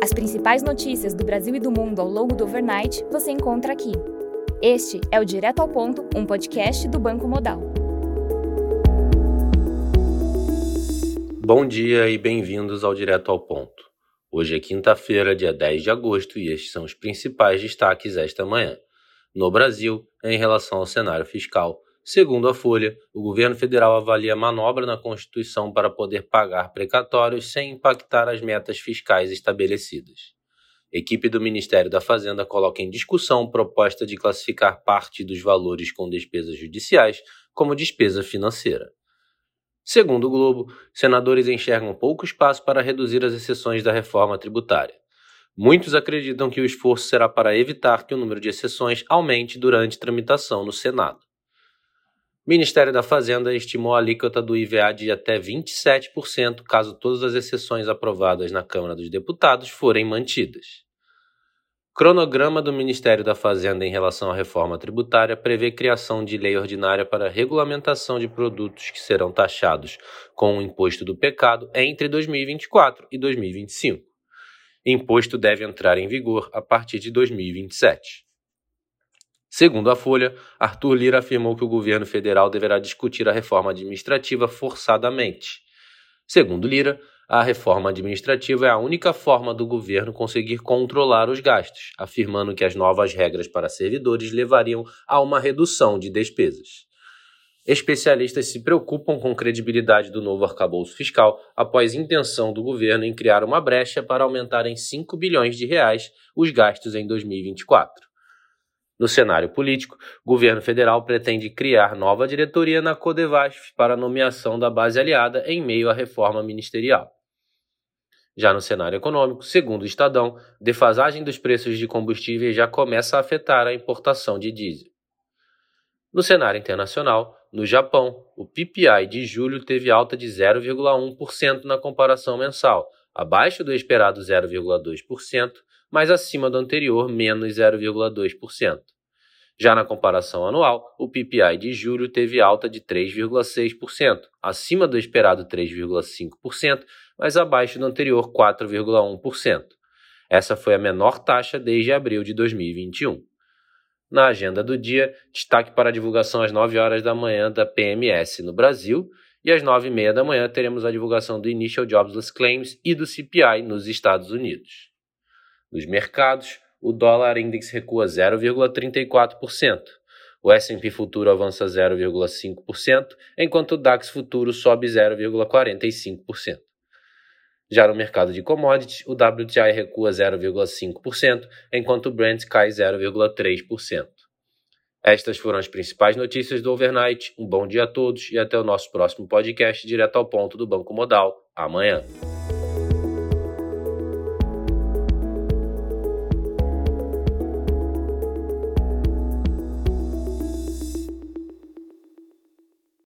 As principais notícias do Brasil e do mundo ao longo do overnight você encontra aqui. Este é o Direto ao Ponto, um podcast do Banco Modal. Bom dia e bem-vindos ao Direto ao Ponto. Hoje é quinta-feira, dia 10 de agosto, e estes são os principais destaques esta manhã. No Brasil, em relação ao cenário fiscal, Segundo a Folha, o governo federal avalia manobra na Constituição para poder pagar precatórios sem impactar as metas fiscais estabelecidas. Equipe do Ministério da Fazenda coloca em discussão proposta de classificar parte dos valores com despesas judiciais como despesa financeira. Segundo o Globo, senadores enxergam pouco espaço para reduzir as exceções da reforma tributária. Muitos acreditam que o esforço será para evitar que o número de exceções aumente durante tramitação no Senado. Ministério da Fazenda estimou a alíquota do IVA de até 27% caso todas as exceções aprovadas na Câmara dos Deputados forem mantidas. Cronograma do Ministério da Fazenda em relação à reforma tributária prevê criação de lei ordinária para regulamentação de produtos que serão taxados com o imposto do pecado entre 2024 e 2025. Imposto deve entrar em vigor a partir de 2027. Segundo a Folha, Arthur Lira afirmou que o governo federal deverá discutir a reforma administrativa forçadamente. Segundo Lira, a reforma administrativa é a única forma do governo conseguir controlar os gastos, afirmando que as novas regras para servidores levariam a uma redução de despesas. Especialistas se preocupam com credibilidade do novo arcabouço fiscal após intenção do governo em criar uma brecha para aumentar em 5 bilhões de reais os gastos em 2024. No cenário político, o governo federal pretende criar nova diretoria na Codevasf para nomeação da base aliada em meio à reforma ministerial. Já no cenário econômico, segundo o Estadão, defasagem dos preços de combustíveis já começa a afetar a importação de diesel. No cenário internacional, no Japão, o PPI de julho teve alta de 0,1% na comparação mensal, abaixo do esperado 0,2%, mas acima do anterior, menos 0,2%. Já na comparação anual, o PPI de julho teve alta de 3,6%, acima do esperado 3,5%, mas abaixo do anterior 4,1%. Essa foi a menor taxa desde abril de 2021. Na agenda do dia, destaque para a divulgação às 9 horas da manhã da PMS no Brasil e às 9 e meia da manhã teremos a divulgação do Initial Jobless Claims e do CPI nos Estados Unidos. Nos mercados, o dólar index recua 0,34%. O S&P futuro avança 0,5%, enquanto o DAX futuro sobe 0,45%. Já no mercado de commodities, o WTI recua 0,5%, enquanto o Brent cai 0,3%. Estas foram as principais notícias do overnight. Um bom dia a todos e até o nosso próximo podcast direto ao ponto do Banco Modal amanhã.